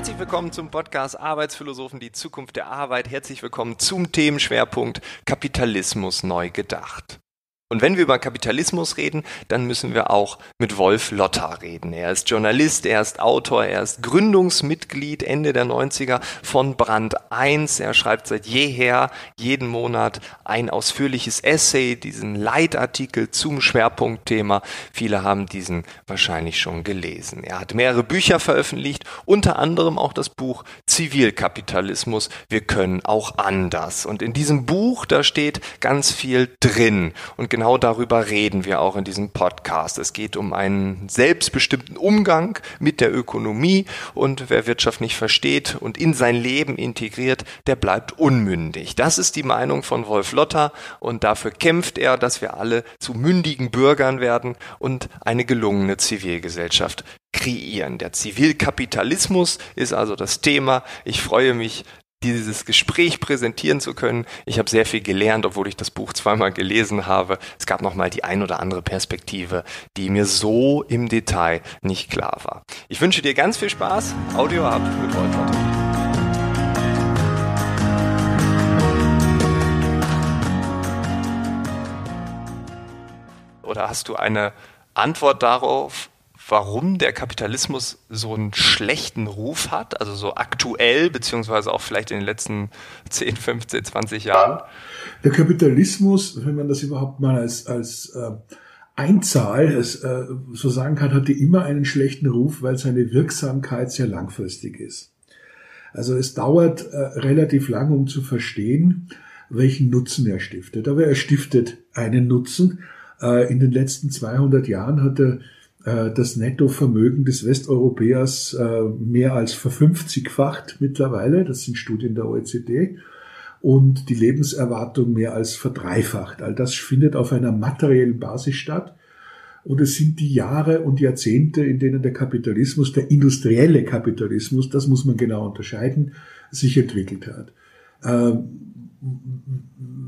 Herzlich willkommen zum Podcast Arbeitsphilosophen, die Zukunft der Arbeit. Herzlich willkommen zum Themenschwerpunkt Kapitalismus neu gedacht. Und wenn wir über Kapitalismus reden, dann müssen wir auch mit Wolf Lotter reden. Er ist Journalist, er ist Autor, er ist Gründungsmitglied Ende der 90er von Brand 1. Er schreibt seit jeher jeden Monat ein ausführliches Essay, diesen Leitartikel zum Schwerpunktthema. Viele haben diesen wahrscheinlich schon gelesen. Er hat mehrere Bücher veröffentlicht, unter anderem auch das Buch Zivilkapitalismus. Wir können auch anders. Und in diesem Buch, da steht ganz viel drin. Und genau darüber reden wir auch in diesem Podcast. Es geht um einen selbstbestimmten Umgang mit der Ökonomie und wer Wirtschaft nicht versteht und in sein Leben integriert, der bleibt unmündig. Das ist die Meinung von Wolf Lotter und dafür kämpft er, dass wir alle zu mündigen Bürgern werden und eine gelungene Zivilgesellschaft kreieren. Der Zivilkapitalismus ist also das Thema. Ich freue mich, dieses Gespräch präsentieren zu können. Ich habe sehr viel gelernt, obwohl ich das Buch zweimal gelesen habe. Es gab noch mal die ein oder andere Perspektive, die mir so im Detail nicht klar war. Ich wünsche dir ganz viel Spaß. Audio ab mit Wolf Oder hast du eine Antwort darauf, warum der Kapitalismus so einen schlechten Ruf hat, also so aktuell, beziehungsweise auch vielleicht in den letzten 10, 15, 20 Jahren? Der Kapitalismus, wenn man das überhaupt mal als, als äh, Einzahl als, äh, so sagen kann, hatte immer einen schlechten Ruf, weil seine Wirksamkeit sehr langfristig ist. Also es dauert äh, relativ lang, um zu verstehen, welchen Nutzen er stiftet. Aber er stiftet einen Nutzen. Äh, in den letzten 200 Jahren hat er äh, das Nettovermögen des Westeuropäers äh, mehr als verfünfzigfacht mittlerweile. Das sind Studien der OECD. Und die Lebenserwartung mehr als verdreifacht. All das findet auf einer materiellen Basis statt. Und es sind die Jahre und Jahrzehnte, in denen der Kapitalismus, der industrielle Kapitalismus, das muss man genau unterscheiden, sich entwickelt hat. Ähm,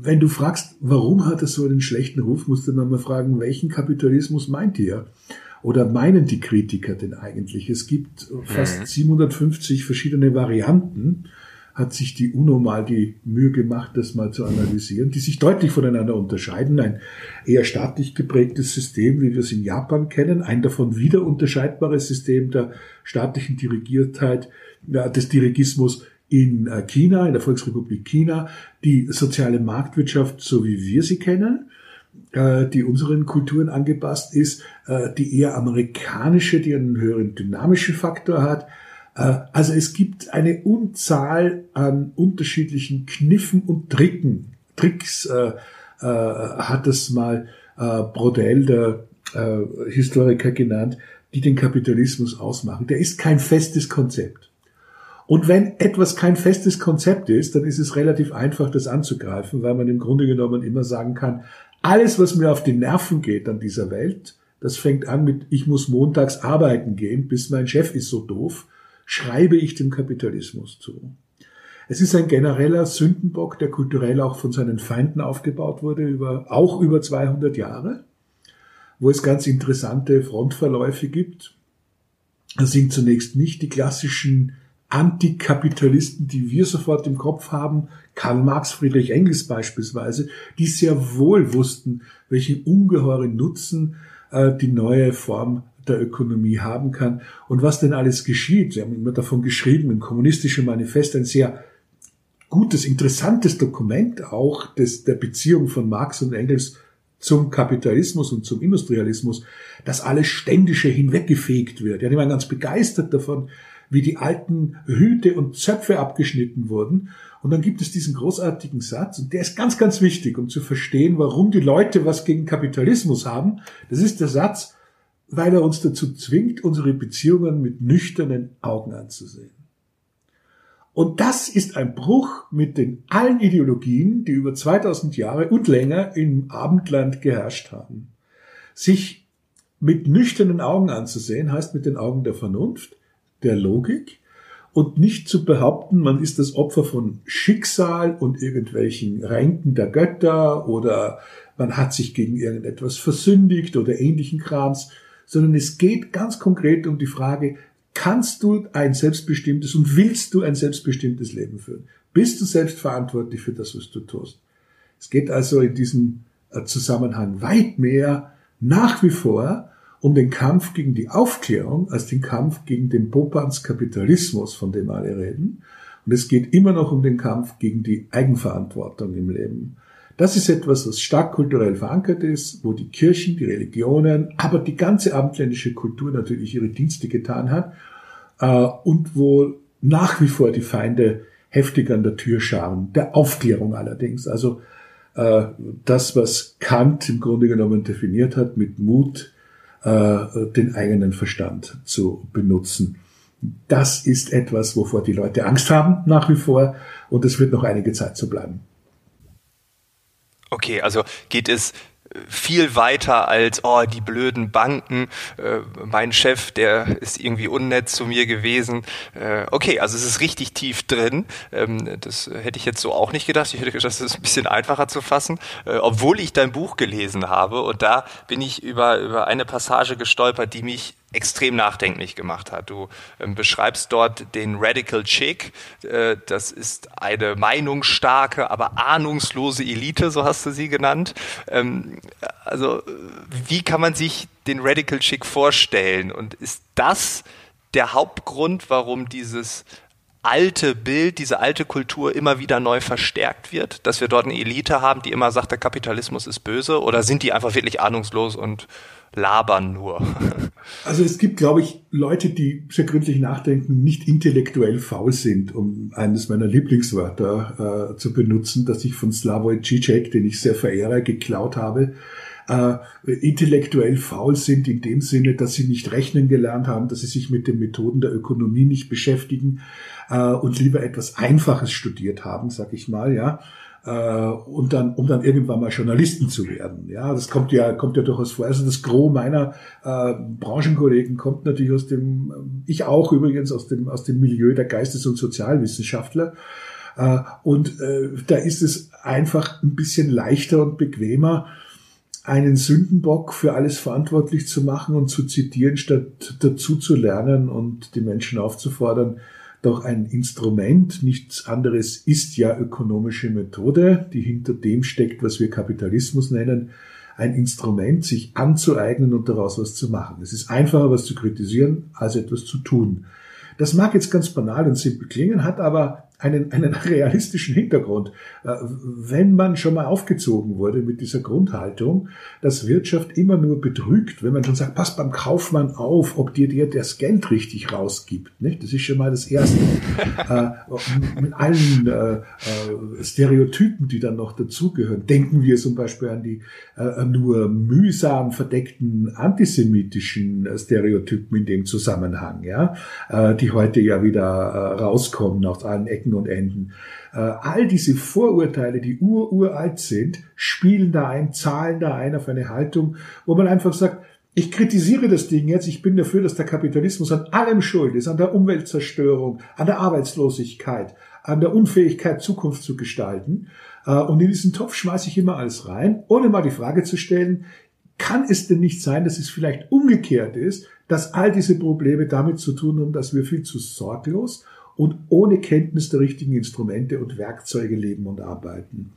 wenn du fragst, warum hat es so einen schlechten Ruf, musst du mal fragen, welchen Kapitalismus meint ihr? Oder meinen die Kritiker denn eigentlich? Es gibt fast 750 mhm. verschiedene Varianten, hat sich die UNO mal die Mühe gemacht, das mal zu analysieren, die sich deutlich voneinander unterscheiden. Ein eher staatlich geprägtes System, wie wir es in Japan kennen, ein davon wieder unterscheidbares System der staatlichen Dirigiertheit, des Dirigismus in äh, China, in der Volksrepublik China, die soziale Marktwirtschaft, so wie wir sie kennen, die unseren Kulturen angepasst ist, äh, die eher amerikanische, die einen höheren dynamischen Faktor hat. Äh, also es gibt eine Unzahl an unterschiedlichen Kniffen und Tricken. Tricks hat es mal Brodell, der Historiker, genannt, die den Kapitalismus ausmachen. Der ist kein festes Konzept. Und wenn etwas kein festes Konzept ist, dann ist es relativ einfach, das anzugreifen, weil man im Grunde genommen immer sagen kann, alles, was mir auf die Nerven geht an dieser Welt, das fängt an mit, ich muss montags arbeiten gehen, bis mein Chef ist so doof, schreibe ich dem Kapitalismus zu. Es ist ein genereller Sündenbock, der kulturell auch von seinen Feinden aufgebaut wurde, über, auch über 200 Jahre, wo es ganz interessante Frontverläufe gibt. Das sind zunächst nicht die klassischen Antikapitalisten, die wir sofort im Kopf haben, Karl Marx, Friedrich Engels beispielsweise, die sehr wohl wussten, welchen ungeheuren Nutzen äh, die neue Form der Ökonomie haben kann und was denn alles geschieht. Sie haben immer davon geschrieben, im kommunistischen Manifest ein sehr gutes, interessantes Dokument auch des, der Beziehung von Marx und Engels zum Kapitalismus und zum Industrialismus, dass alles Ständische hinweggefegt wird. Ja, die waren ganz begeistert davon, wie die alten Hüte und Zöpfe abgeschnitten wurden. Und dann gibt es diesen großartigen Satz, und der ist ganz, ganz wichtig, um zu verstehen, warum die Leute was gegen Kapitalismus haben. Das ist der Satz, weil er uns dazu zwingt, unsere Beziehungen mit nüchternen Augen anzusehen. Und das ist ein Bruch mit den allen Ideologien, die über 2000 Jahre und länger im Abendland geherrscht haben. Sich mit nüchternen Augen anzusehen, heißt mit den Augen der Vernunft, der Logik und nicht zu behaupten, man ist das Opfer von Schicksal und irgendwelchen Ränken der Götter oder man hat sich gegen irgendetwas versündigt oder ähnlichen Krams, sondern es geht ganz konkret um die Frage, kannst du ein selbstbestimmtes und willst du ein selbstbestimmtes Leben führen? Bist du selbst verantwortlich für das, was du tust? Es geht also in diesem äh, Zusammenhang weit mehr nach wie vor um den Kampf gegen die Aufklärung als den Kampf gegen den Popans Kapitalismus, von dem alle reden. Und es geht immer noch um den Kampf gegen die Eigenverantwortung im Leben. Das ist etwas, was stark kulturell verankert ist, wo die Kirchen, die Religionen, aber die ganze abendländische Kultur natürlich ihre Dienste getan hat äh, und wo nach wie vor die Feinde heftig an der Tür scharen. Der Aufklärung allerdings. Also äh, das, was Kant im Grunde genommen definiert hat mit Mut, äh, den eigenen Verstand zu benutzen. Das ist etwas, wovor die Leute Angst haben nach wie vor und es wird noch einige Zeit so bleiben. Okay, also geht es viel weiter als, oh, die blöden Banken, äh, mein Chef, der ist irgendwie unnett zu mir gewesen. Äh, okay, also es ist richtig tief drin. Ähm, das hätte ich jetzt so auch nicht gedacht. Ich hätte gedacht, das ist ein bisschen einfacher zu fassen, äh, obwohl ich dein Buch gelesen habe. Und da bin ich über, über eine Passage gestolpert, die mich extrem nachdenklich gemacht hat. Du ähm, beschreibst dort den Radical Chick. Äh, das ist eine meinungsstarke, aber ahnungslose Elite, so hast du sie genannt. Ähm, also wie kann man sich den Radical Chick vorstellen? Und ist das der Hauptgrund, warum dieses alte Bild, diese alte Kultur immer wieder neu verstärkt wird, dass wir dort eine Elite haben, die immer sagt, der Kapitalismus ist böse, oder sind die einfach wirklich ahnungslos und labern nur. Also es gibt, glaube ich, Leute, die sehr gründlich nachdenken, nicht intellektuell faul sind, um eines meiner Lieblingswörter äh, zu benutzen, das ich von Slavoj Žižek, den ich sehr verehre, geklaut habe. Äh, intellektuell faul sind in dem Sinne, dass sie nicht rechnen gelernt haben, dass sie sich mit den Methoden der Ökonomie nicht beschäftigen äh, und lieber etwas Einfaches studiert haben, sag ich mal, ja äh, und dann, um dann irgendwann mal Journalisten zu werden. Ja, das kommt ja, kommt ja durchaus vor. Also das Gros meiner äh, Branchenkollegen kommt natürlich aus dem, ich auch übrigens aus dem, aus dem Milieu der Geistes- und Sozialwissenschaftler. Äh, und äh, da ist es einfach ein bisschen leichter und bequemer, einen Sündenbock für alles verantwortlich zu machen und zu zitieren, statt dazu zu lernen und die Menschen aufzufordern, doch ein Instrument, nichts anderes ist ja ökonomische Methode, die hinter dem steckt, was wir Kapitalismus nennen, ein Instrument, sich anzueignen und daraus was zu machen. Es ist einfacher, was zu kritisieren, als etwas zu tun. Das mag jetzt ganz banal und simpel klingen, hat aber einen, einen realistischen Hintergrund. Äh, wenn man schon mal aufgezogen wurde mit dieser Grundhaltung, dass Wirtschaft immer nur betrügt, wenn man schon sagt, pass beim Kaufmann auf, ob dir dir das Geld richtig rausgibt. Nicht? Das ist schon mal das Erste. Äh, mit allen äh, Stereotypen, die dann noch dazugehören. Denken wir zum Beispiel an die nur mühsam verdeckten antisemitischen Stereotypen in dem Zusammenhang, ja, die heute ja wieder rauskommen aus allen Ecken Ecken und Enden. Äh, all diese Vorurteile, die ururalt sind, spielen da ein, zahlen da ein auf eine Haltung, wo man einfach sagt, ich kritisiere das Ding jetzt, ich bin dafür, dass der Kapitalismus an allem schuld ist, an der Umweltzerstörung, an der Arbeitslosigkeit, an der Unfähigkeit, Zukunft zu gestalten. Äh, und in diesen Topf schmeiße ich immer alles rein, ohne mal die Frage zu stellen, kann es denn nicht sein, dass es vielleicht umgekehrt ist, dass all diese Probleme damit zu tun haben, dass wir viel zu sorglos und ohne Kenntnis der richtigen Instrumente und Werkzeuge leben und arbeiten.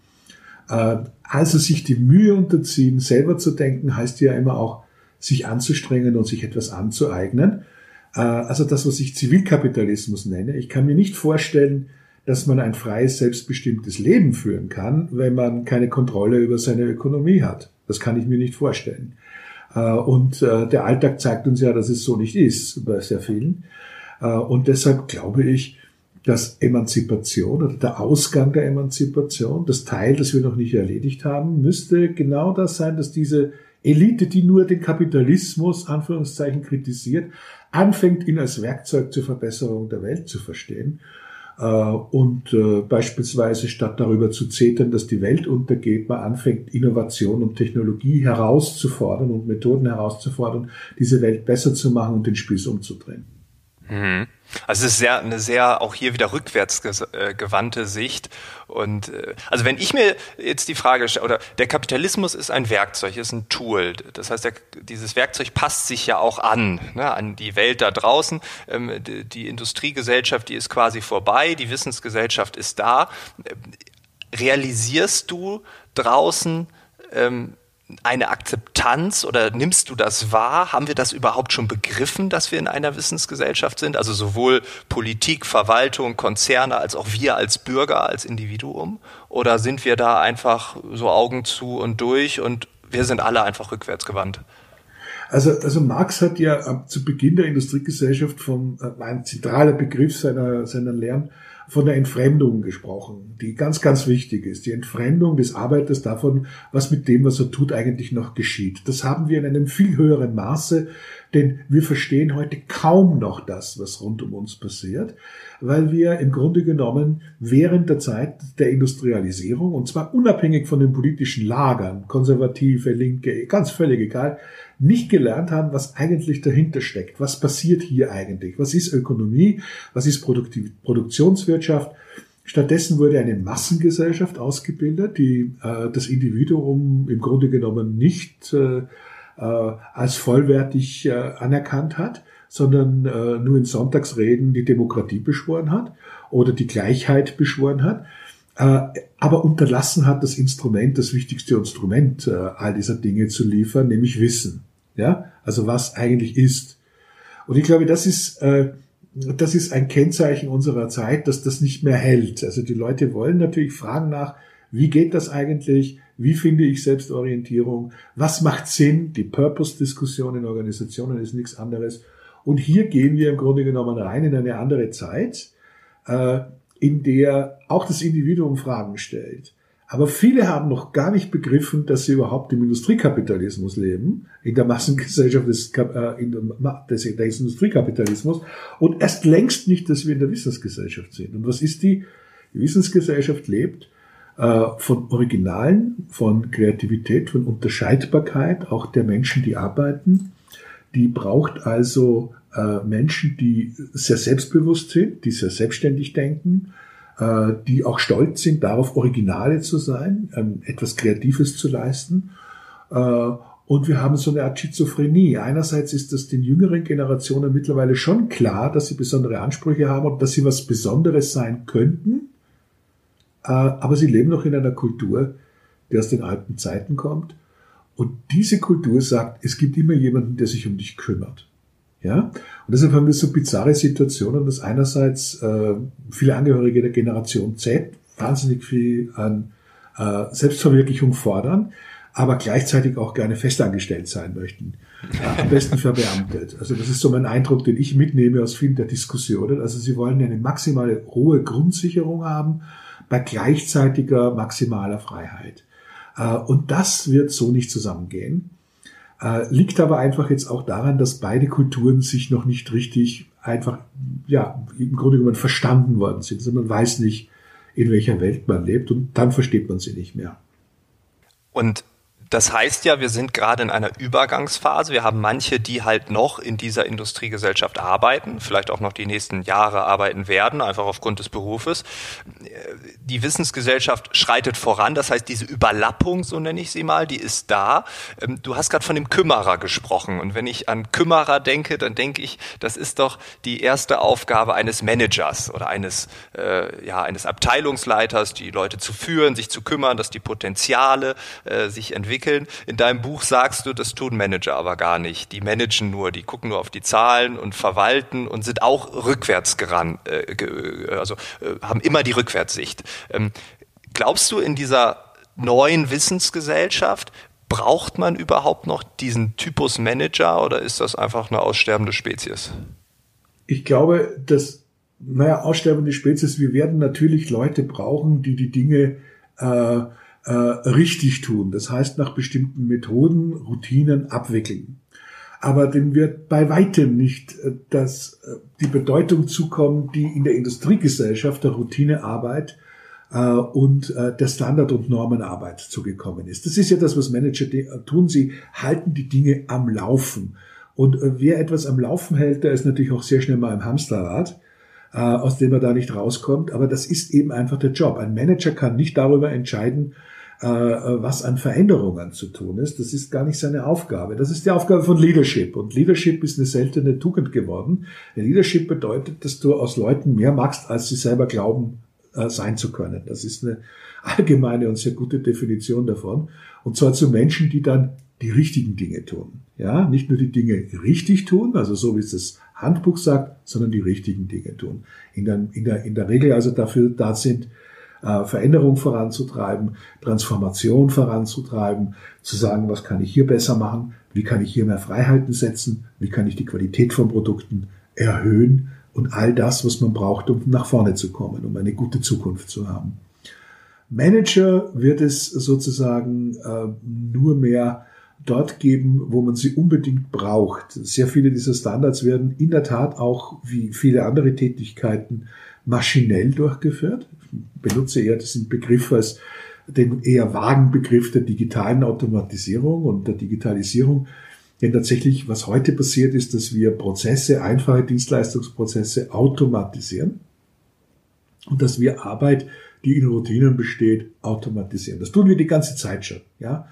Äh, also sich die Mühe unterziehen, selber zu denken, heißt ja immer auch, sich anzustrengen und sich etwas anzueignen. Äh, also das, was ich Zivilkapitalismus nenne. Ich kann mir nicht vorstellen, dass man ein freies, selbstbestimmtes Leben führen kann, wenn man keine Kontrolle über seine Ökonomie hat. Das kann ich mir nicht vorstellen. Äh, und der Alltag zeigt uns ja, dass es so nicht ist bei sehr vielen. Äh, und deshalb glaube ich, dass Emanzipation oder der Ausgang der Emanzipation, das Teil, das wir noch nicht erledigt haben, müsste genau das sein, dass diese Elite, die nur den Kapitalismus, Anführungszeichen, kritisiert, anfängt, ihn als Werkzeug zur Verbesserung der Welt zu verstehen. Äh, und äh, beispielsweise statt darüber zu zetern, dass die Welt untergeht, man anfängt, Innovation und Technologie herauszufordern und Methoden herauszufordern, diese Welt besser zu machen und den Spieß umzudrehen. Mhm. Also es ist sehr, eine sehr auch hier wieder rückwärts gewandte Sicht. Und äh, also wenn ich mir jetzt die Frage stelle, oder der Kapitalismus ist ein Werkzeug, ist ein Tool. Das heißt, der, dieses Werkzeug passt sich ja auch an, ne, an die Welt da draußen. Ähm, die, die Industriegesellschaft, die ist quasi vorbei, die Wissensgesellschaft ist da. Realisierst du draußen ähm, eine Akzeptanz oder nimmst du das wahr? Haben wir das überhaupt schon begriffen, dass wir in einer Wissensgesellschaft sind? Also sowohl Politik, Verwaltung, Konzerne als auch wir als Bürger, als Individuum? Oder sind wir da einfach so Augen zu und durch und wir sind alle einfach rückwärts gewandt? Also, also Marx hat ja zu Beginn der Industriegesellschaft von äh, ein zentraler Begriff seiner, seiner Lehren von der Entfremdung gesprochen, die ganz, ganz wichtig ist. Die Entfremdung des Arbeiters davon, was mit dem, was er tut, eigentlich noch geschieht. Das haben wir in einem viel höheren Maße, denn wir verstehen heute kaum noch das, was rund um uns passiert, weil wir im Grunde genommen während der Zeit der Industrialisierung, und zwar unabhängig von den politischen Lagern, konservative, linke, ganz völlig egal, nicht gelernt haben, was eigentlich dahinter steckt. Was passiert hier eigentlich? Was ist Ökonomie? Was ist Produktiv Produktionswirtschaft? Stattdessen wurde eine Massengesellschaft ausgebildet, die äh, das Individuum im Grunde genommen nicht äh, äh, als vollwertig äh, anerkannt hat, sondern äh, nur in Sonntagsreden die Demokratie beschworen hat oder die Gleichheit beschworen hat, aber unterlassen hat, das Instrument, das wichtigste Instrument äh, all dieser Dinge zu liefern, nämlich Wissen. Ja, also was eigentlich ist. Und ich glaube, das ist, äh, das ist ein Kennzeichen unserer Zeit, dass das nicht mehr hält. Also die Leute wollen natürlich fragen nach, wie geht das eigentlich? Wie finde ich Selbstorientierung? Was macht Sinn? Die Purpose-Diskussion in Organisationen ist nichts anderes. Und hier gehen wir im Grunde genommen rein in eine andere Zeit, äh, in der auch das Individuum Fragen stellt. Aber viele haben noch gar nicht begriffen, dass sie überhaupt im Industriekapitalismus leben, in der Massengesellschaft des, äh, in der, des, des Industriekapitalismus und erst längst nicht, dass wir in der Wissensgesellschaft sind. Und was ist die? Die Wissensgesellschaft lebt äh, von Originalen, von Kreativität, von Unterscheidbarkeit, auch der Menschen, die arbeiten. Die braucht also äh, Menschen, die sehr selbstbewusst sind, die sehr selbstständig denken, äh, die auch stolz sind, darauf Originale zu sein, ähm, etwas Kreatives zu leisten. Äh, und wir haben so eine Art Schizophrenie. Einerseits ist das den jüngeren Generationen mittlerweile schon klar, dass sie besondere Ansprüche haben und dass sie was Besonderes sein könnten. Aber sie leben noch in einer Kultur, die aus den alten Zeiten kommt. Und diese Kultur sagt, es gibt immer jemanden, der sich um dich kümmert. Ja? Und deshalb haben wir so bizarre Situationen, dass einerseits äh, viele Angehörige der Generation Z wahnsinnig viel an äh, Selbstverwirklichung fordern, aber gleichzeitig auch gerne festangestellt sein möchten. Äh, am besten verbeamtet. Also das ist so mein Eindruck, den ich mitnehme aus vielen der Diskussionen. Also sie wollen eine maximale hohe Grundsicherung haben bei gleichzeitiger maximaler Freiheit. Äh, und das wird so nicht zusammengehen. Äh, liegt aber einfach jetzt auch daran, dass beide Kulturen sich noch nicht richtig einfach, ja, im Grunde genommen verstanden worden sind. Also man weiß nicht, in welcher Welt man lebt und dann versteht man sie nicht mehr. Und das heißt ja, wir sind gerade in einer Übergangsphase. Wir haben manche, die halt noch in dieser Industriegesellschaft arbeiten, vielleicht auch noch die nächsten Jahre arbeiten werden, einfach aufgrund des Berufes. Die Wissensgesellschaft schreitet voran. Das heißt, diese Überlappung, so nenne ich sie mal, die ist da. Ähm, du hast gerade von dem Kümmerer gesprochen. Und wenn ich an Kümmerer denke, dann denke ich, das ist doch die erste Aufgabe eines Managers oder eines, äh, ja, eines Abteilungsleiters, die Leute zu führen, sich zu kümmern, dass die Potenziale äh, sich entwickeln entwickeln. In deinem Buch sagst du, das tun Manager aber gar nicht. Die managen nur, die gucken nur auf die Zahlen und verwalten und sind auch rückwärts gerannt, äh, also äh, haben immer die Rückwärtssicht. Ähm, glaubst du, in dieser neuen Wissensgesellschaft braucht man überhaupt noch diesen Typus Manager oder ist das einfach eine aussterbende Spezies? Ich glaube, dass, naja, aussterbende Spezies, wir werden natürlich Leute brauchen, die die Dinge äh, äh, richtig tun. Das heißt, nach bestimmten Methoden, Routinen abwickeln. Aber dem wird bei weitem nicht äh, das, äh, die Bedeutung zukommen, die in der Industriegesellschaft der Routinearbeit äh, und der Standard- und Normenarbeit zugekommen ist. Das ist ja das, was Manager tun. Sie halten die Dinge am Laufen. Und wer etwas am Laufen hält, der ist natürlich auch sehr schnell mal im Hamsterrad, aus dem er da nicht rauskommt. Aber das ist eben einfach der Job. Ein Manager kann nicht darüber entscheiden, was an Veränderungen zu tun ist. Das ist gar nicht seine Aufgabe. Das ist die Aufgabe von Leadership. Und Leadership ist eine seltene Tugend geworden. Leadership bedeutet, dass du aus Leuten mehr machst, als sie selber glauben äh, sein zu können. Das ist eine allgemeine und sehr gute Definition davon. Und zwar zu Menschen, die dann die richtigen Dinge tun. Ja, nicht nur die Dinge richtig tun, also so wie es das Handbuch sagt, sondern die richtigen Dinge tun. In der, in der, in der Regel also dafür da sind, äh, Veränderung voranzutreiben, Transformation voranzutreiben, zu sagen, was kann ich hier besser machen, wie kann ich hier mehr Freiheiten setzen, wie kann ich die Qualität von Produkten erhöhen und all das, was man braucht, um nach vorne zu kommen, um eine gute Zukunft zu haben. Manager wird es sozusagen äh, nur mehr dort geben, wo man sie unbedingt braucht. Sehr viele dieser Standards werden in der Tat auch wie viele andere Tätigkeiten maschinell durchgeführt. Benutze eher diesen Begriff als den eher vagen Begriff der digitalen Automatisierung und der Digitalisierung. Denn tatsächlich, was heute passiert, ist, dass wir Prozesse, einfache Dienstleistungsprozesse automatisieren und dass wir Arbeit, die in Routinen besteht, automatisieren. Das tun wir die ganze Zeit schon. Ja?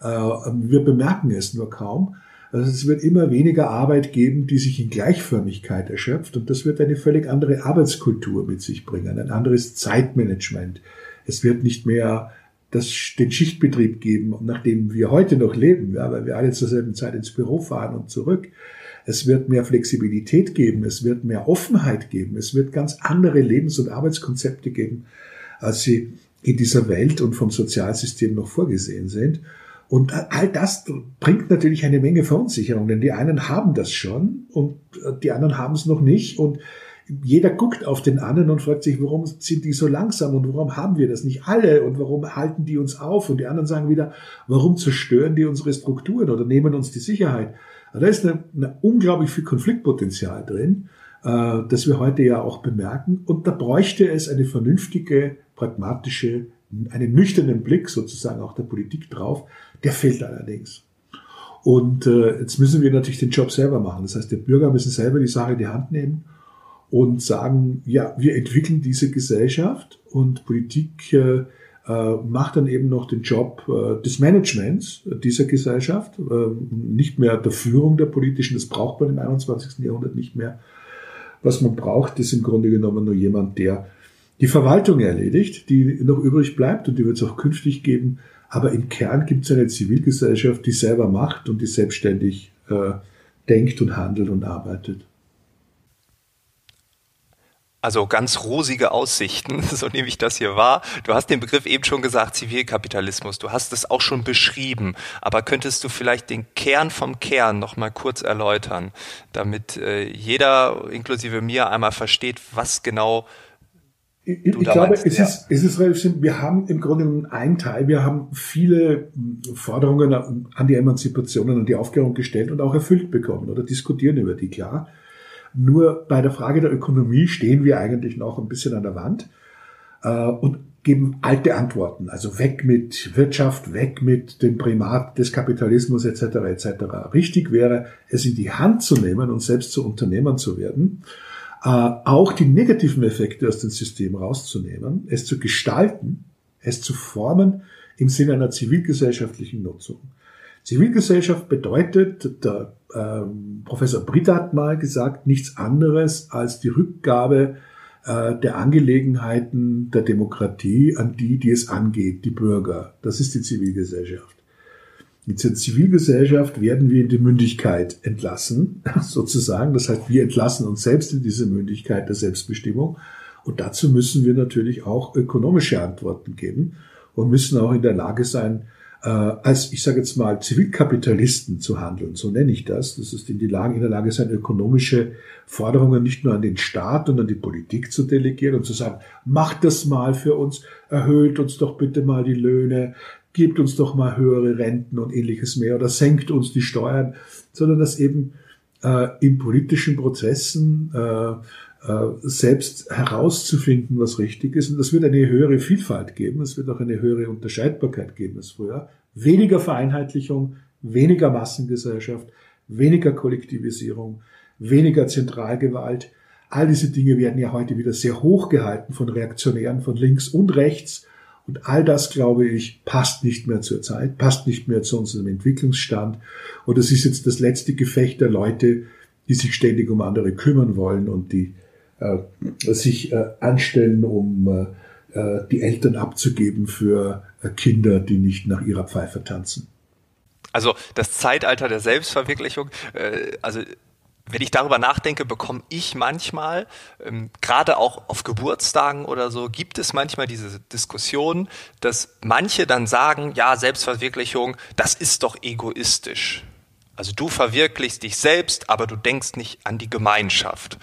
Äh, wir bemerken es nur kaum. Also es wird immer weniger Arbeit geben, die sich in Gleichförmigkeit erschöpft und das wird eine völlig andere Arbeitskultur mit sich bringen, ein anderes Zeitmanagement. Es wird nicht mehr das, den Schichtbetrieb geben, nach dem wir heute noch leben, ja, weil wir alle zur selben Zeit ins Büro fahren und zurück. Es wird mehr Flexibilität geben, es wird mehr Offenheit geben, es wird ganz andere Lebens- und Arbeitskonzepte geben, als sie in dieser Welt und vom Sozialsystem noch vorgesehen sind. Und all das bringt natürlich eine Menge Verunsicherung, denn die einen haben das schon und die anderen haben es noch nicht. Und jeder guckt auf den anderen und fragt sich, warum sind die so langsam und warum haben wir das nicht alle und warum halten die uns auf? Und die anderen sagen wieder, warum zerstören die unsere Strukturen oder nehmen uns die Sicherheit? Da ist eine, eine unglaublich viel Konfliktpotenzial drin, äh, das wir heute ja auch bemerken. Und da bräuchte es eine vernünftige, pragmatische, einen nüchternen Blick sozusagen auch der Politik drauf, der fehlt allerdings. Und äh, jetzt müssen wir natürlich den Job selber machen. Das heißt, die Bürger müssen selber die Sache in die Hand nehmen und sagen, ja, wir entwickeln diese Gesellschaft und Politik äh, äh, macht dann eben noch den Job äh, des Managements dieser Gesellschaft, äh, nicht mehr der Führung der politischen, das braucht man im 21. Jahrhundert nicht mehr. Was man braucht, ist im Grunde genommen nur jemand, der die Verwaltung erledigt, die noch übrig bleibt und die wird es auch künftig geben, aber im Kern gibt es eine Zivilgesellschaft, die selber macht und die selbstständig äh, denkt und handelt und arbeitet. Also ganz rosige Aussichten, so nehme ich das hier wahr. Du hast den Begriff eben schon gesagt, Zivilkapitalismus. Du hast es auch schon beschrieben. Aber könntest du vielleicht den Kern vom Kern noch mal kurz erläutern, damit äh, jeder, inklusive mir, einmal versteht, was genau ich, ich glaube, meinst, es, ja. ist, es ist relativ simpel. Wir haben im Grunde einen Teil, wir haben viele Forderungen an die Emanzipation und an die Aufklärung gestellt und auch erfüllt bekommen oder diskutieren über die, klar. Nur bei der Frage der Ökonomie stehen wir eigentlich noch ein bisschen an der Wand äh, und geben alte Antworten. Also weg mit Wirtschaft, weg mit dem Primat des Kapitalismus etc. etc. Richtig wäre, es in die Hand zu nehmen und selbst zu Unternehmern zu werden auch die negativen Effekte aus dem System rauszunehmen, es zu gestalten, es zu formen im Sinne einer zivilgesellschaftlichen Nutzung. Zivilgesellschaft bedeutet, der ähm, Professor Britt hat mal gesagt, nichts anderes als die Rückgabe äh, der Angelegenheiten der Demokratie an die, die es angeht, die Bürger. Das ist die Zivilgesellschaft. Mit der Zivilgesellschaft werden wir in die Mündigkeit entlassen, sozusagen. Das heißt, wir entlassen uns selbst in diese Mündigkeit der Selbstbestimmung. Und dazu müssen wir natürlich auch ökonomische Antworten geben und müssen auch in der Lage sein, äh, als, ich sage jetzt mal, Zivilkapitalisten zu handeln. So nenne ich das. Das ist in, die Lage, in der Lage sein, ökonomische Forderungen nicht nur an den Staat und an die Politik zu delegieren und zu sagen, macht das mal für uns, erhöht uns doch bitte mal die Löhne, gebt uns doch mal höhere Renten und ähnliches mehr oder senkt uns die Steuern, sondern dass eben äh, in politischen Prozessen äh, äh, selbst herauszufinden, was richtig ist. Und das wird eine höhere Vielfalt geben, es wird auch eine höhere Unterscheidbarkeit geben als früher. Weniger Vereinheitlichung, weniger Massengesellschaft, weniger Kollektivisierung, weniger Zentralgewalt. All diese Dinge werden ja heute wieder sehr hoch gehalten von Reaktionären von links und rechts. Und all das, glaube ich, passt nicht mehr zur Zeit, passt nicht mehr zu unserem Entwicklungsstand. Und das ist jetzt das letzte Gefecht der Leute, die sich ständig um andere kümmern wollen und die äh, sich äh, anstellen, um äh, äh die Eltern abzugeben für äh, Kinder, die nicht nach ihrer Pfeife tanzen. Also das Zeitalter der Selbstverwirklichung, äh, also wenn ich darüber nachdenke, bekomme ich manchmal, ähm, gerade auch auf Geburtstagen oder so, gibt es manchmal diese Diskussion, dass manche dann sagen, ja, Selbstverwirklichung, das ist doch egoistisch. Also du verwirklichst dich selbst, aber du denkst nicht an die Gemeinschaft.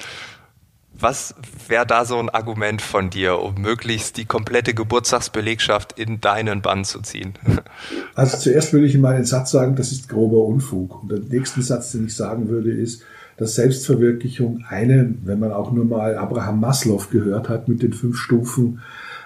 Was wäre da so ein Argument von dir, um möglichst die komplette Geburtstagsbelegschaft in deinen Bann zu ziehen? Also zuerst würde ich mal einen Satz sagen, das ist grober Unfug. Und der nächste Satz, den ich sagen würde, ist, dass Selbstverwirklichung eine, wenn man auch nur mal Abraham Maslow gehört hat mit den fünf Stufen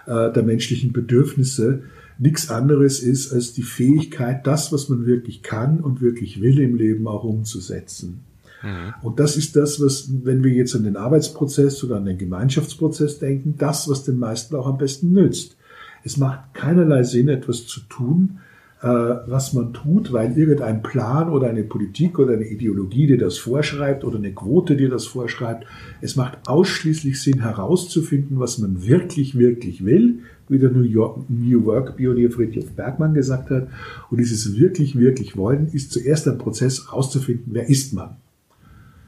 äh, der menschlichen Bedürfnisse, nichts anderes ist als die Fähigkeit, das, was man wirklich kann und wirklich will im Leben auch umzusetzen. Mhm. Und das ist das, was, wenn wir jetzt an den Arbeitsprozess oder an den Gemeinschaftsprozess denken, das, was den meisten auch am besten nützt. Es macht keinerlei Sinn, etwas zu tun, was man tut, weil irgendein Plan oder eine Politik oder eine Ideologie dir das vorschreibt oder eine Quote dir das vorschreibt. Es macht ausschließlich Sinn herauszufinden, was man wirklich, wirklich will, wie der New, York, New Work Pionier Friedrich Bergmann gesagt hat. Und dieses wirklich, wirklich wollen ist zuerst ein Prozess herauszufinden, wer ist man.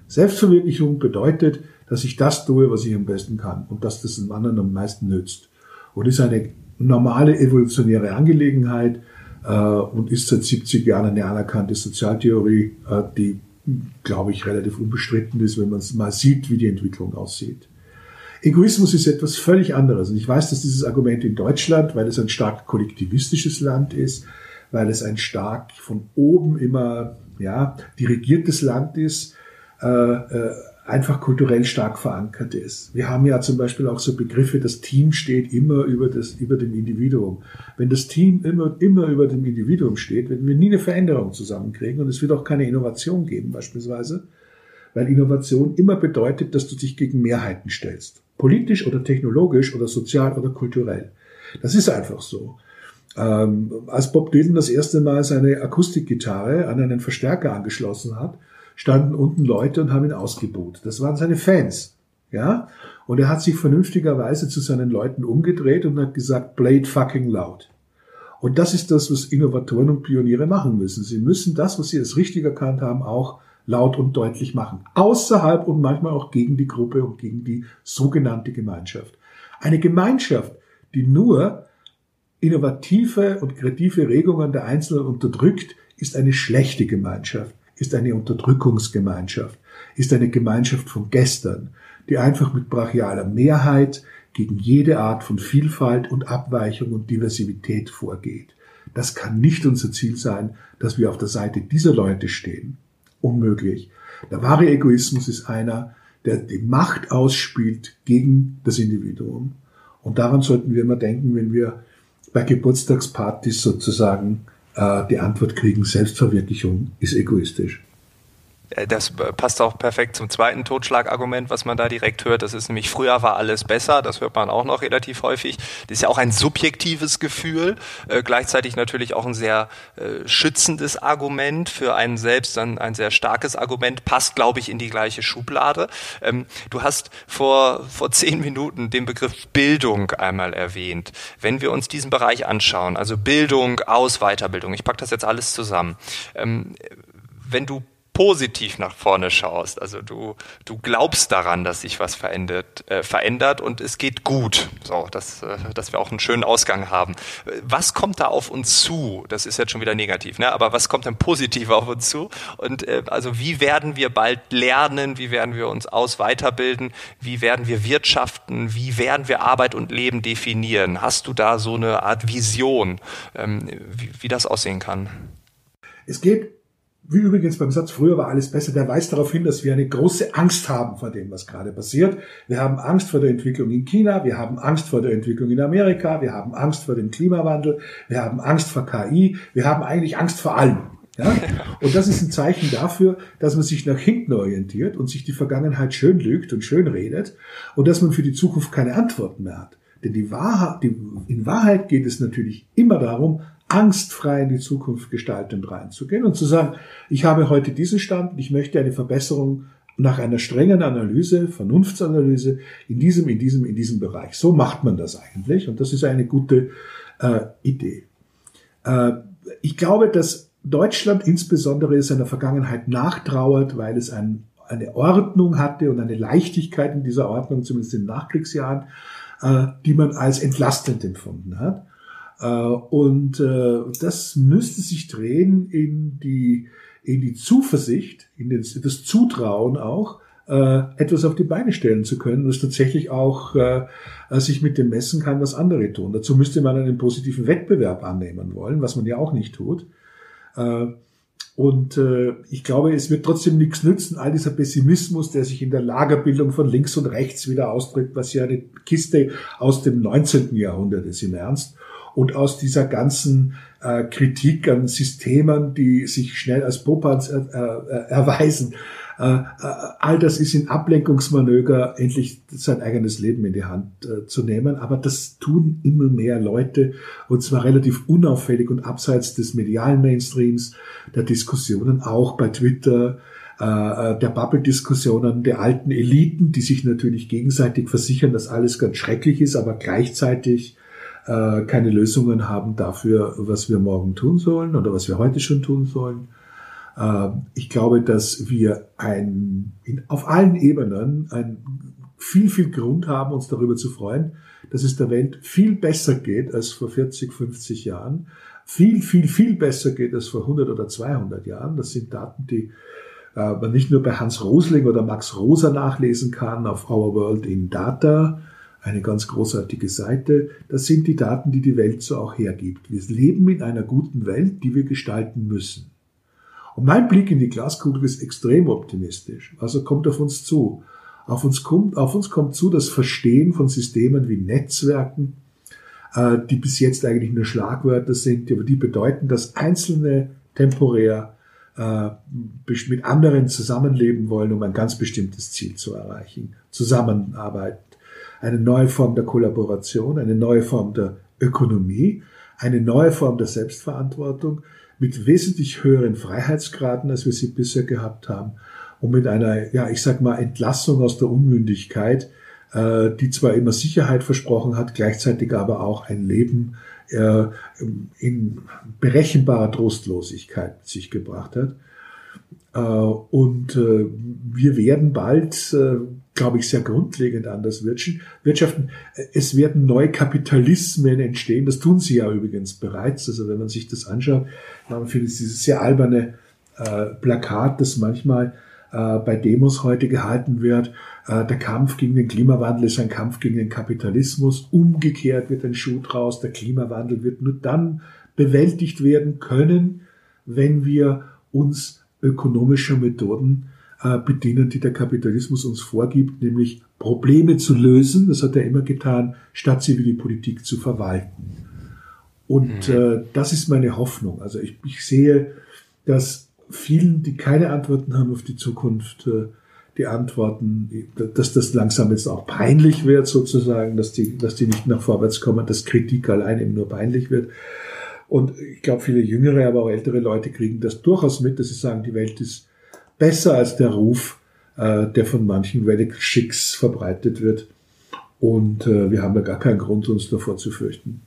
Selbstverwirklichung bedeutet, dass ich das tue, was ich am besten kann und dass das dem anderen am meisten nützt. Und ist eine normale evolutionäre Angelegenheit äh, und ist seit 70 Jahren eine anerkannte Sozialtheorie, äh, die, glaube ich, relativ unbestritten ist, wenn man mal sieht, wie die Entwicklung aussieht. Egoismus ist etwas völlig anderes. Und ich weiß, dass dieses Argument in Deutschland, weil es ein stark kollektivistisches Land ist, weil es ein stark von oben immer ja, dirigiertes Land ist, äh, äh, einfach kulturell stark verankert ist. Wir haben ja zum Beispiel auch so Begriffe, das Team steht immer über, das, über dem Individuum. Wenn das Team immer, immer über dem Individuum steht, werden wir nie eine Veränderung zusammenkriegen und es wird auch keine Innovation geben beispielsweise, weil Innovation immer bedeutet, dass du dich gegen Mehrheiten stellst. Politisch oder technologisch oder sozial oder kulturell. Das ist einfach so. Ähm, als Bob Dylan das erste Mal seine Akustikgitarre an einen Verstärker angeschlossen hat, standen unten Leute und haben ihn ausgebuht. Das waren seine Fans. Ja? Und er hat sich vernünftigerweise zu seinen Leuten umgedreht und hat gesagt, it fucking loud. Und das ist das, was Innovatoren und Pioniere machen müssen. Sie müssen das, was sie als richtig erkannt haben, auch laut und deutlich machen. Außerhalb und manchmal auch gegen die Gruppe und gegen die sogenannte Gemeinschaft. Eine Gemeinschaft, die nur innovative und kreative Regungen der Einzelnen unterdrückt, ist eine schlechte Gemeinschaft ist eine Unterdrückungsgemeinschaft, ist eine Gemeinschaft von gestern, die einfach mit brachialer Mehrheit gegen jede Art von Vielfalt und Abweichung und Diversität vorgeht. Das kann nicht unser Ziel sein, dass wir auf der Seite dieser Leute stehen. Unmöglich. Der wahre Egoismus ist einer, der die Macht ausspielt gegen das Individuum. Und daran sollten wir immer denken, wenn wir bei Geburtstagspartys sozusagen die Antwort kriegen, Selbstverwirklichung ist egoistisch. Äh, das passt auch perfekt zum zweiten Totschlagargument, was man da direkt hört. Das ist nämlich, früher war alles besser. Das hört man auch noch relativ häufig. Das ist ja auch ein subjektives Gefühl, äh, gleichzeitig natürlich auch ein sehr äh, schützendes Argument für einen selbst, ein, ein sehr starkes Argument, passt, glaube ich, in die gleiche Schublade. Ähm, du hast vor, vor zehn Minuten den Begriff Bildung einmal erwähnt. Wenn wir uns diesen Bereich anschauen, also Bildung aus Weiterbildung, ich packe das jetzt alles zusammen. Ähm, wenn du positiv nach vorne schaust. Also du, du glaubst daran, dass sich was verändert, äh, verändert und es geht gut. So, dass, äh, dass wir auch einen schönen Ausgang haben. Was kommt da auf uns zu? Das ist jetzt schon wieder negativ, ne? Aber was kommt denn positiv auf uns zu? Und äh, also wie werden wir bald lernen? Wie werden wir uns aus weiterbilden? Wie werden wir wirtschaften? Wie werden wir Arbeit und Leben definieren? Hast du da so eine Art Vision, ähm, wie, wie das aussehen kann? Es geht wie übrigens beim Satz, früher war alles besser, der weist darauf hin, dass wir eine große Angst haben vor dem, was gerade passiert. Wir haben Angst vor der Entwicklung in China, wir haben Angst vor der Entwicklung in Amerika, wir haben Angst vor dem Klimawandel, wir haben Angst vor KI, wir haben eigentlich Angst vor allem. Ja? Und das ist ein Zeichen dafür, dass man sich nach hinten orientiert und sich die Vergangenheit schön lügt und schön redet und dass man für die Zukunft keine Antworten mehr hat. Denn die Wahrheit, die, in Wahrheit geht es natürlich immer darum, angstfrei in die Zukunft gestaltend reinzugehen und zu sagen, ich habe heute diesen Stand, ich möchte eine Verbesserung nach einer strengen Analyse, Vernunftsanalyse in diesem, in diesem, in diesem Bereich. So macht man das eigentlich und das ist eine gute äh, Idee. Äh, ich glaube, dass Deutschland insbesondere seiner Vergangenheit nachtrauert, weil es ein, eine Ordnung hatte und eine Leichtigkeit in dieser Ordnung, zumindest in den Nachkriegsjahren, äh, die man als entlastend empfunden hat. Äh, und äh, das müsste sich drehen in die, in die Zuversicht, in das Zutrauen auch, äh, etwas auf die Beine stellen zu können, was tatsächlich auch sich mit dem messen kann, was andere tun. Dazu müsste man einen positiven Wettbewerb annehmen wollen, was man ja auch nicht tut. Und äh, ich glaube, es wird trotzdem nichts nützen, all dieser Pessimismus, der sich in der Lagerbildung von links und rechts wieder ausdrückt, was ja eine Kiste aus dem 19. Jahrhundert ist im Ernst und aus dieser ganzen äh, Kritik an Systemen, die sich schnell als Popanz äh, äh, erweisen. Äh, äh, all das ist in Ablenkungsmanöver endlich sein eigenes Leben in die Hand äh, zu nehmen. Aber das tun immer mehr Leute und zwar relativ unauffällig und abseits des medialen Mainstreams, der Diskussionen, auch bei Twitter, der Bubble-Diskussionen der alten Eliten, die sich natürlich gegenseitig versichern, dass alles ganz schrecklich ist, aber gleichzeitig äh, keine Lösungen haben dafür, was wir morgen tun sollen oder was wir heute schon tun sollen. Äh, ich glaube, dass wir ein, in, auf allen Ebenen ein viel, viel Grund haben, uns darüber zu freuen, dass es der Welt viel besser geht als vor 40, 50 Jahren. Viel, viel, viel besser geht als vor 100 oder 200 Jahren. Das sind Daten, die äh, man nicht nur bei Hans Rosling oder Max Rosa nachlesen kann auf Our World in Data, eine ganz großartige Seite. Das sind die Daten, die die Welt so auch hergibt. Wir leben in einer guten Welt, die wir gestalten müssen. Und mein Blick in die Glaskugel ist extrem optimistisch. Also kommt auf uns zu. Auf uns kommt, auf uns kommt zu das Verstehen von Systemen wie Netzwerken, äh, die bis jetzt eigentlich nur Schlagwörter sind, aber die bedeuten, dass Einzelne temporär äh, mit anderen zusammenleben wollen, um ein ganz bestimmtes Ziel zu erreichen. Zusammenarbeit, eine neue Form der Kollaboration, eine neue Form der Ökonomie, eine neue Form der Selbstverantwortung mit wesentlich höheren Freiheitsgraden, als wir sie bisher gehabt haben und mit einer, ja, ich sag mal, Entlassung aus der Unmündigkeit, äh, die zwar immer Sicherheit versprochen hat, gleichzeitig aber auch ein Leben äh, in berechenbarer Trostlosigkeit sich gebracht hat. Äh, und äh, wir werden bald, äh, glaube ich, sehr grundlegend anders wirtschaften. Es werden neue Kapitalismen entstehen. Das tun sie ja übrigens bereits. Also wenn man sich das anschaut, man findet dieses sehr alberne Plakat, das manchmal bei Demos heute gehalten wird. Der Kampf gegen den Klimawandel ist ein Kampf gegen den Kapitalismus. Umgekehrt wird ein Schuh draus. Der Klimawandel wird nur dann bewältigt werden können, wenn wir uns ökonomischer Methoden äh, bedienen, die der Kapitalismus uns vorgibt, nämlich Probleme zu lösen, das hat er immer getan, statt sie wie die Politik zu verwalten. Und mhm. äh, das ist meine Hoffnung. Also ich, ich sehe, dass vielen, die keine Antworten haben auf die Zukunft, äh, die Antworten, dass das langsam jetzt auch peinlich wird sozusagen, dass die, dass die nicht nach vorwärts kommen, dass Kritik allein eben nur peinlich wird. Und ich glaube, viele jüngere, aber auch ältere Leute kriegen das durchaus mit, dass sie sagen, die Welt ist besser als der Ruf, äh, der von manchen Radical Schicks verbreitet wird. Und äh, wir haben da gar keinen Grund, uns davor zu fürchten.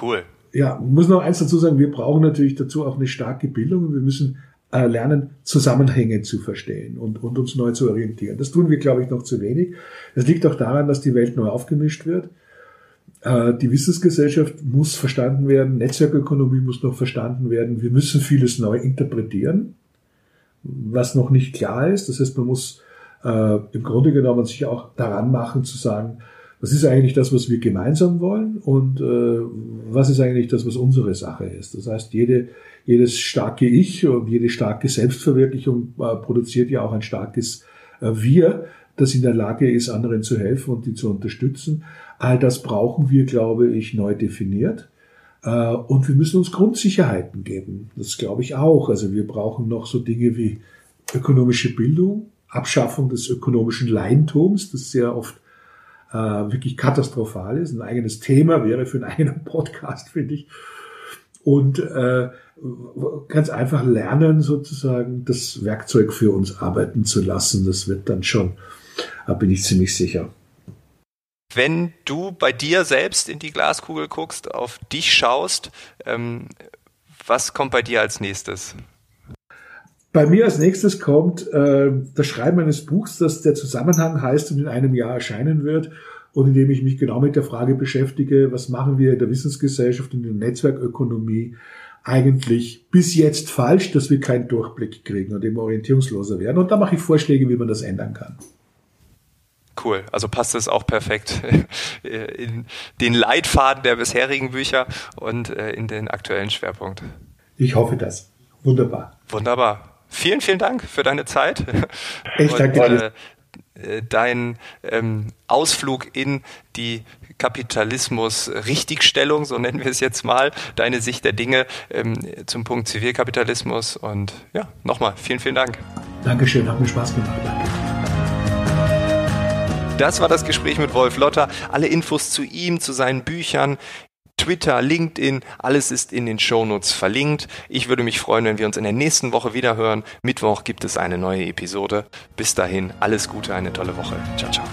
Cool. Ja, muss noch eins dazu sagen, wir brauchen natürlich dazu auch eine starke Bildung und wir müssen äh, lernen, Zusammenhänge zu verstehen und, und uns neu zu orientieren. Das tun wir, glaube ich, noch zu wenig. Das liegt auch daran, dass die Welt neu aufgemischt wird. Äh, die Wissensgesellschaft muss verstanden werden, Netzwerkökonomie muss noch verstanden werden. Wir müssen vieles neu interpretieren, was noch nicht klar ist. Das heißt, man muss äh, im Grunde genommen sich auch daran machen zu sagen, was ist eigentlich das, was wir gemeinsam wollen und äh, was ist eigentlich das, was unsere Sache ist. Das heißt, jede, jedes starke Ich und jede starke Selbstverwirklichung produziert ja auch ein starkes Wir, das in der Lage ist, anderen zu helfen und die zu unterstützen. All das brauchen wir, glaube ich, neu definiert. Äh, und wir müssen uns Grundsicherheiten geben. Das glaube ich auch. Also wir brauchen noch so Dinge wie ökonomische Bildung, Abschaffung des ökonomischen Leintums, das sehr oft äh, wirklich katastrophal ist. Ein eigenes Thema wäre für einen eigenen Podcast, finde ich. Und äh, ganz einfach lernen, sozusagen das Werkzeug für uns arbeiten zu lassen. Das wird dann schon, da bin ich ziemlich sicher. Wenn du bei dir selbst in die Glaskugel guckst, auf dich schaust, ähm, was kommt bei dir als nächstes? Bei mir als nächstes kommt äh, das Schreiben eines Buchs, das der Zusammenhang heißt und in einem Jahr erscheinen wird und in dem ich mich genau mit der Frage beschäftige, was machen wir in der Wissensgesellschaft in der Netzwerkökonomie eigentlich bis jetzt falsch, dass wir keinen Durchblick kriegen und immer orientierungsloser werden. Und da mache ich Vorschläge, wie man das ändern kann. Cool, also passt es auch perfekt in den Leitfaden der bisherigen Bücher und äh, in den aktuellen Schwerpunkt. Ich hoffe das. Wunderbar. Wunderbar. Vielen, vielen Dank für deine Zeit. Ich danke dir. Äh, dein ähm, Ausflug in die Kapitalismus-Richtigstellung, so nennen wir es jetzt mal, deine Sicht der Dinge ähm, zum Punkt Zivilkapitalismus. Und ja, nochmal vielen, vielen Dank. Dankeschön, hat mir Spaß gemacht. Danke. Das war das Gespräch mit Wolf Lotter. Alle Infos zu ihm, zu seinen Büchern, Twitter, LinkedIn, alles ist in den Shownotes verlinkt. Ich würde mich freuen, wenn wir uns in der nächsten Woche wieder hören. Mittwoch gibt es eine neue Episode. Bis dahin, alles Gute, eine tolle Woche. Ciao, ciao.